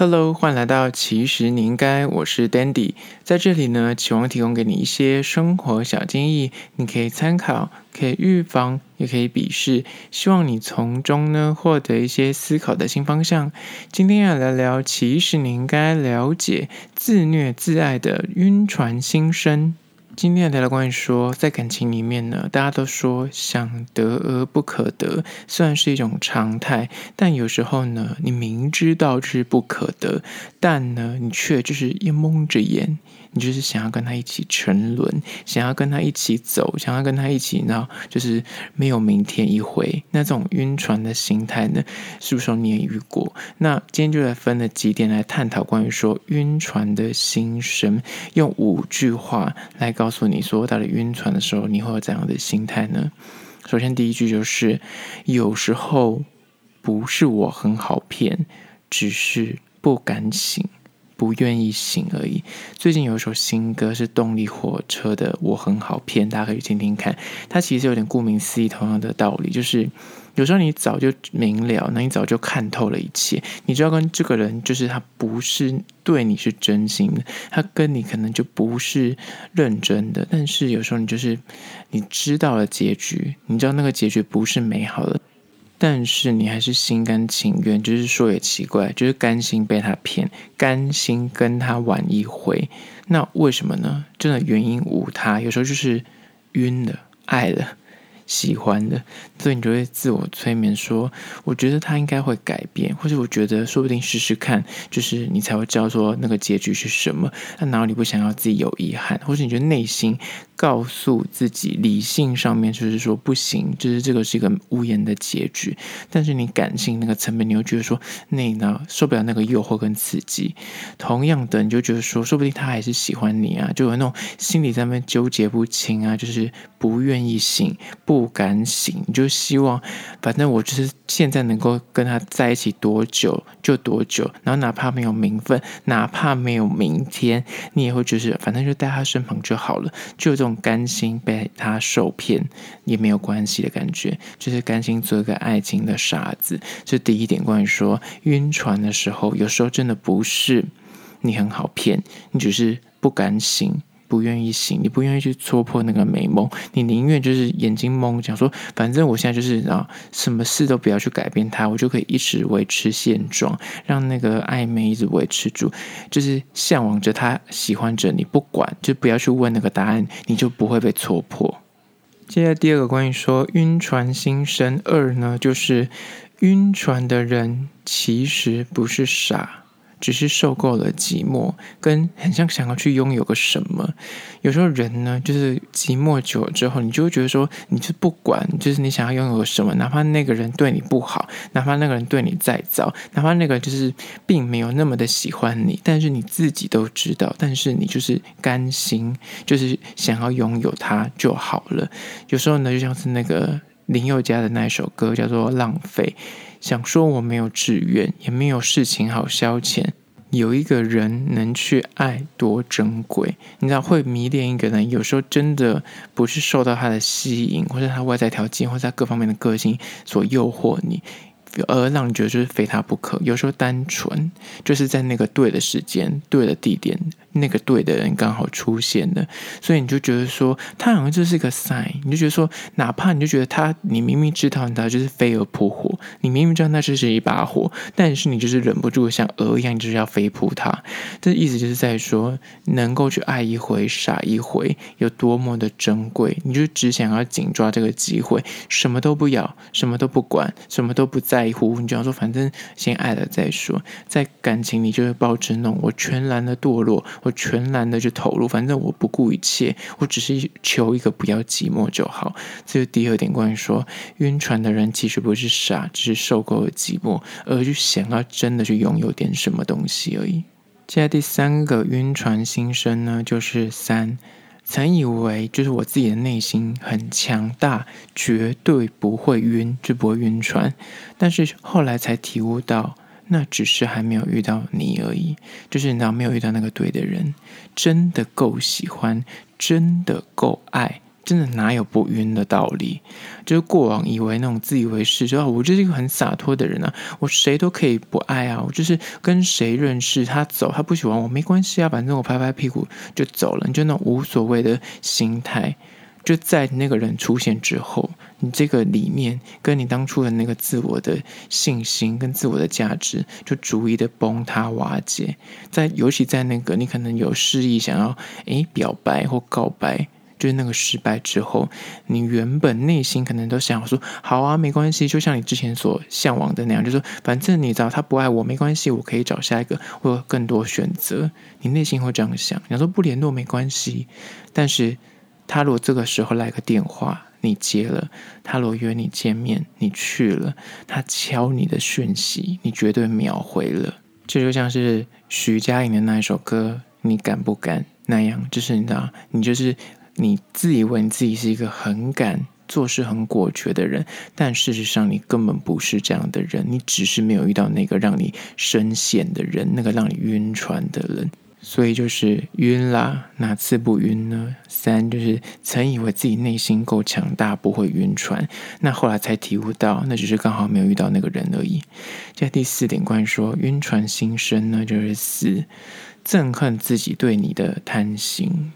Hello，欢迎来到其实你应该，我是 Dandy，在这里呢，期望提供给你一些生活小建议，你可以参考，可以预防，也可以鄙视，希望你从中呢获得一些思考的新方向。今天要聊聊，其实你应该了解自虐自爱的晕船心声。今天的聊聊关于说，在感情里面呢，大家都说想得而不可得，虽然是一种常态，但有时候呢，你明知道是不可得，但呢，你却就是一蒙着眼。你就是想要跟他一起沉沦，想要跟他一起走，想要跟他一起，然后就是没有明天一回。那这种晕船的心态呢，是不是你也遇过？那今天就来分了几点来探讨关于说晕船的心声，用五句话来告诉你说，到底晕船的时候你会有怎样的心态呢？首先第一句就是，有时候不是我很好骗，只是不敢醒。不愿意醒而已。最近有一首新歌是动力火车的《我很好骗》，大家可以听听看。它其实有点顾名思义，同样的道理，就是有时候你早就明了，那你早就看透了一切。你知道跟这个人，就是他不是对你是真心的，他跟你可能就不是认真的。但是有时候你就是你知道了结局，你知道那个结局不是美好的。但是你还是心甘情愿，就是说也奇怪，就是甘心被他骗，甘心跟他玩一回。那为什么呢？真的原因无他，有时候就是晕了，爱了。喜欢的，所以你就会自我催眠说：“我觉得他应该会改变，或者我觉得说不定试试看，就是你才会知道说那个结局是什么。那哪里不想要自己有遗憾，或者你觉得内心告诉自己，理性上面就是说不行，就是这个是一个无言的结局。但是你感性那个层面，你又觉得说那呢受不了那个诱惑跟刺激。同样的，你就觉得说，说不定他还是喜欢你啊，就有那种心里在那边纠结不清啊，就是不愿意醒不。”不敢醒，你就希望，反正我就是现在能够跟他在一起多久就多久，然后哪怕没有名分，哪怕没有明天，你也会就是反正就在他身旁就好了，就这种甘心被他受骗也没有关系的感觉，就是甘心做一个爱情的傻子。这第一点，关于说晕船的时候，有时候真的不是你很好骗，你只是不甘醒。不愿意醒，你不愿意去戳破那个美梦，你宁愿就是眼睛蒙，讲说反正我现在就是啊，什么事都不要去改变它，我就可以一直维持现状，让那个暧昧一直维持住，就是向往着他，喜欢着你，不管就不要去问那个答案，你就不会被戳破。接下来第二个关于说晕船心声二呢，就是晕船的人其实不是傻。只是受够了寂寞，跟很像想要去拥有个什么。有时候人呢，就是寂寞久了之后，你就会觉得说，你就不管，就是你想要拥有什么，哪怕那个人对你不好，哪怕那个人对你再糟，哪怕那个就是并没有那么的喜欢你，但是你自己都知道，但是你就是甘心，就是想要拥有他就好了。有时候呢，就像是那个林宥嘉的那首歌，叫做《浪费》。想说我没有志愿，也没有事情好消遣。有一个人能去爱，多珍贵！你知道，会迷恋一个人，有时候真的不是受到他的吸引，或者他外在条件，或者他各方面的个性所诱惑你。而让你觉得就是非他不可，有时候单纯就是在那个对的时间、对的地点，那个对的人刚好出现了，所以你就觉得说他好像就是一个 sign，你就觉得说，哪怕你就觉得他，你明明知道他就是飞蛾扑火，你明明知道那就是一把火，但是你就是忍不住像蛾一样，就是要飞扑他。这意思就是在说，能够去爱一回、傻一回，有多么的珍贵，你就只想要紧抓这个机会，什么都不要，什么都不管，什么都不在。你就要说，反正先爱了再说。在感情里就会抱着那种我全然的堕落，我全然的去投入，反正我不顾一切，我只是求一个不要寂寞就好。这是第二点，关于说晕船的人其实不是傻，只是受够了寂寞，而去想要真的去拥有点什么东西而已。接下来第三个晕船心声呢，就是三。曾以为就是我自己的内心很强大，绝对不会晕，就不会晕船。但是后来才体悟到，那只是还没有遇到你而已，就是你知道没有遇到那个对的人，真的够喜欢，真的够爱，真的哪有不晕的道理？就是过往以为那种自以为是，就我就是一个很洒脱的人啊，我谁都可以不爱啊，我就是跟谁认识他走，他不喜欢我没关系啊，反正我拍拍屁股就走了，你就那种无所谓的心态。就在那个人出现之后，你这个理念跟你当初的那个自我的信心跟自我的价值，就逐一的崩塌瓦解。在尤其在那个你可能有示意想要诶表白或告白，就是那个失败之后，你原本内心可能都想说好啊，没关系，就像你之前所向往的那样，就说反正你知道他不爱我没关系，我可以找下一个，我有更多选择。你内心会这样想，你说不联络没关系，但是。他如果这个时候来个电话，你接了；他如果约你见面，你去了；他敲你的讯息，你绝对秒回了。这就像是徐佳莹的那一首歌《你敢不敢》那样，就是你知道，你就是你自以为你自己是一个很敢做事、很果决的人，但事实上你根本不是这样的人，你只是没有遇到那个让你深陷的人，那个让你晕船的人。所以就是晕啦，哪次不晕呢？三就是曾以为自己内心够强大，不会晕船，那后来才体悟到，那只是刚好没有遇到那个人而已。这第四点关于说晕船心声呢，就是四憎恨自己对你的贪心，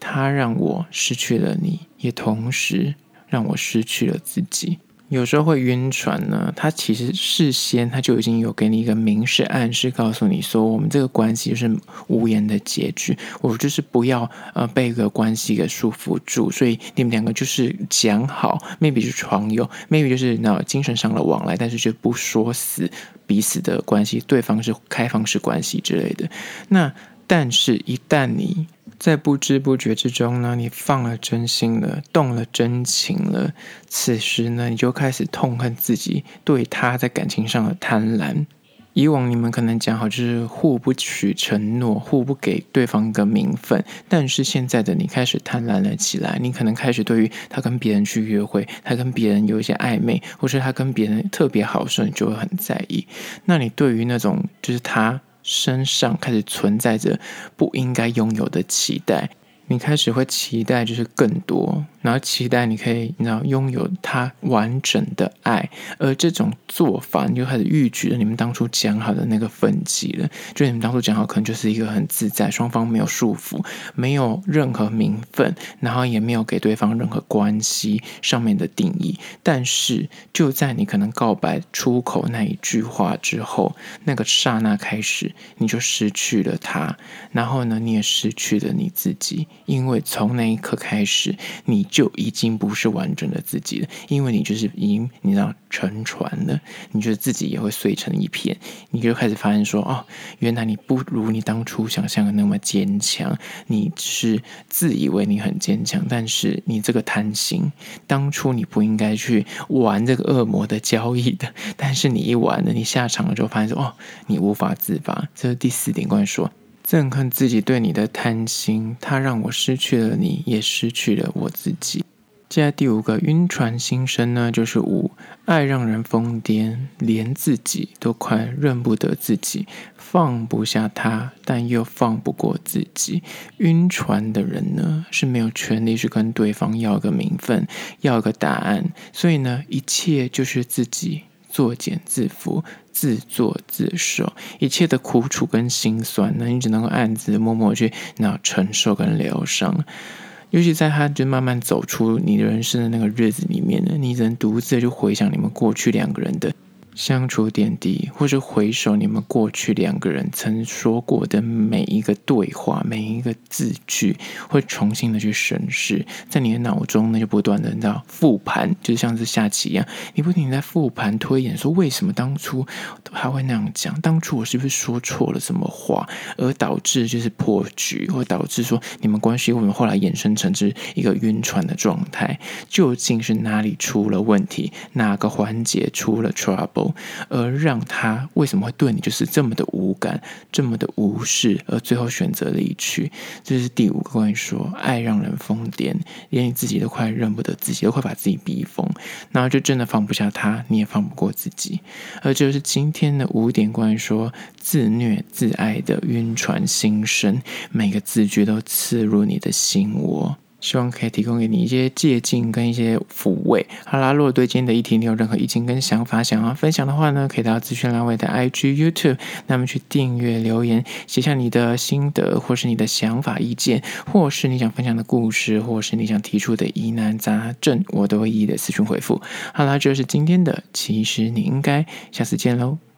它让我失去了你，也同时让我失去了自己。有时候会晕船呢，他其实事先他就已经有给你一个明示暗示，告诉你说，我们这个关系就是无言的结局，我就是不要呃被一个关系给束缚住，所以你们两个就是讲好，maybe 是床友，maybe 就是那精神上的往来，但是就不说死彼此的关系，对方是开放式关系之类的。那但是，一旦你在不知不觉之中呢，你放了真心了，动了真情了。此时呢，你就开始痛恨自己对他在感情上的贪婪。以往你们可能讲好就是互不许承诺，互不给对方一个名分。但是现在的你开始贪婪了起来，你可能开始对于他跟别人去约会，他跟别人有一些暧昧，或是他跟别人特别好的时候，你就会很在意。那你对于那种就是他。身上开始存在着不应该拥有的期待。你开始会期待，就是更多，然后期待你可以，然后，拥有他完整的爱，而这种做法，你就开始预举了你们当初讲好的那个分歧了。就你们当初讲好，可能就是一个很自在，双方没有束缚，没有任何名分，然后也没有给对方任何关系上面的定义。但是就在你可能告白出口那一句话之后，那个刹那开始，你就失去了他，然后呢，你也失去了你自己。因为从那一刻开始，你就已经不是完整的自己了。因为你就是已经，你知道沉船了，你觉得自己也会碎成一片。你就开始发现说，哦，原来你不如你当初想象的那么坚强。你是自以为你很坚强，但是你这个贪心，当初你不应该去玩这个恶魔的交易的。但是你一玩了，你下场了之后发现说，哦，你无法自拔。这是第四点关于说。憎恨自己对你的贪心，它让我失去了你，也失去了我自己。接下来第五个晕船心声呢，就是五爱让人疯癫，连自己都快认不得自己，放不下他，但又放不过自己。晕船的人呢，是没有权利去跟对方要个名分，要个答案，所以呢，一切就是自己。作茧自缚，自作自受，一切的苦楚跟心酸，那你只能够暗自默默去那承受跟疗伤。尤其在他就慢慢走出你的人生的那个日子里面呢，你只能独自就回想你们过去两个人的。相处点滴，或者回首你们过去两个人曾说过的每一个对话、每一个字句，会重新的去审视，在你的脑中呢，就不断的你知道复盘，就像是下棋一样，你不停在复盘推演，说为什么当初他会那样讲？当初我是不是说错了什么话，而导致就是破局，或导致说你们关系为什么后来衍生成是一个晕船的状态？究竟是哪里出了问题？哪个环节出了 trouble？而让他为什么会对你就是这么的无感，这么的无视，而最后选择离去？这是第五个关于说爱让人疯癫，连你自己都快认不得自己，都快把自己逼疯，然后就真的放不下他，你也放不过自己。而就是今天的五点关于说自虐自爱的晕船心声，每个字句都刺入你的心窝。希望可以提供给你一些借鉴跟一些抚慰。好啦，如果对今天的议题你有任何意见跟想法想要分享的话呢，可以到资讯栏位的 IG、YouTube，那么去订阅、留言，写下你的心得，或是你的想法、意见，或是你想分享的故事，或是你想提出的疑难杂症，我都会一一的私讯回复。好啦，这就是今天的，其实你应该下次见喽。